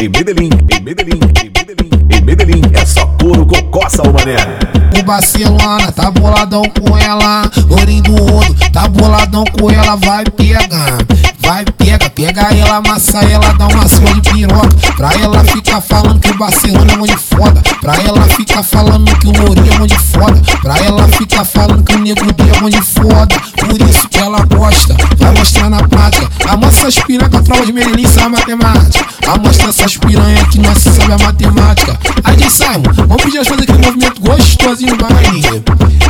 em Medellín, em Medellín, em Medellín, em Medellín é só puro cocoça, o mané. O Barcelona tá boladão com ela, Ourinho do Ouro tá boladão com ela, vai pegar, vai pega, pega ela, amassa ela, dá uma sua de piroca, pra ela ficar falando que o Barcelona é muito foda, pra ela ficar falando que o Ourinho é muito foda, pra ela ficar falando que o Negro D é muito foda, por isso que ela gosta, vai mostrar na prática, amassa essas piranha a tropa de Medellín, sabe matemática, amostra essas piranha que nós sabe a matemática, aí diz Simon, vamos pedir as fazer aquele movimento gostosinho no baile.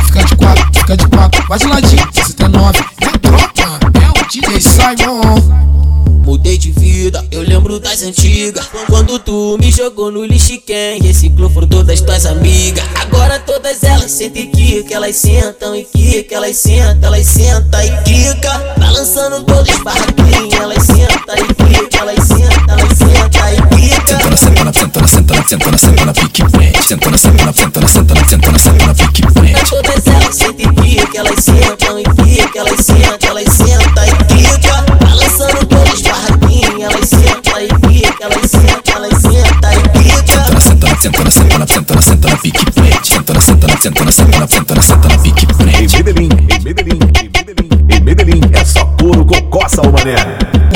Fica de quatro, fica de quatro, vai de ladinho, 69. É tropa, é o DJ Simon. Mudei de vida, eu lembro das antigas. Quando tu me jogou no lixo quem reciclou foram todas tuas amigas. Agora todas elas sentem que elas sentam e que elas sentam, elas sentam e quica. Balançando todos os barraquinhos, elas sentam e que elas sentam, elas sentam e quica. Senta na, senta na, senta na, senta na, senta na, pique frente. Senta na, senta na, senta na, senta na, senta na, senta na, pique frente. Todas elas sentem que elas sentam senta na, senta na, pique frente. Senta na, senta na, senta na, senta na, senta na, senta na, pique Em frente. Medellín, em Medellín, em Medellín, em Medellín é só puro cocoça, o mané.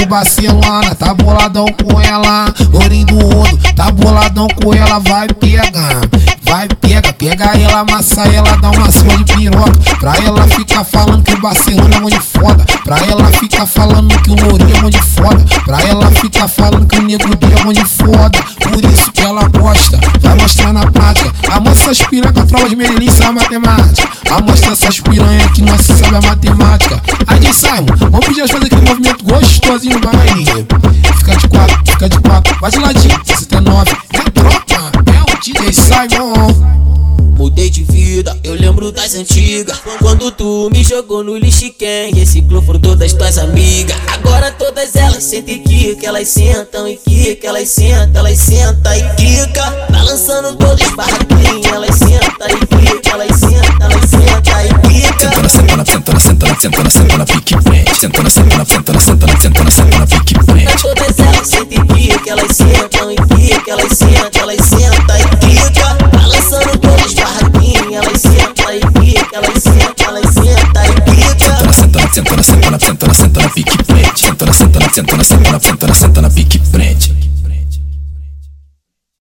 O Barcelona tá boladão com ela, Ourinho do Ouro tá boladão com ela, vai pegar. Vai, pega, pega ela, amassa ela, dá uma sua de piroca. Pra ela ficar falando que o Barcelona é muito foda. Pra ela ficar falando que o Ourinho é muito foda. Pra ela ficar falando que o Negro D é muito foda. Por isso que ela gosta, vai essas piranha com a tropa de Medellín, sabe matemática. Amostra essas piranha que nós sabe a matemática. Aí diz Simon, vamos pedir as fazer aquele movimento gostosinho no baile. Fica de quatro, fica de quatro, vai de ladinho, 69. É tropa, é o DJ Simon. Mudei de vida, eu lembro das antigas. Quando tu me jogou no lixo quem reciclou foram todas tuas amigas. Agora todas elas sentem que elas sentam e que elas sentam, elas sentam e quica. Balançando todos os barraquinhos, elas sentam e que elas sentam, elas sentam e quica. Senta na, senta na, senta na, senta na, senta na, pique frente. Senta na, senta na, senta na, senta na, senta na, senta na, pique. Todas elas sentem que elas sentam e que elas sentam, elas sentam senta na senta na senta na senta na pique prende senta na senta na senta na senta na senta na senta na pique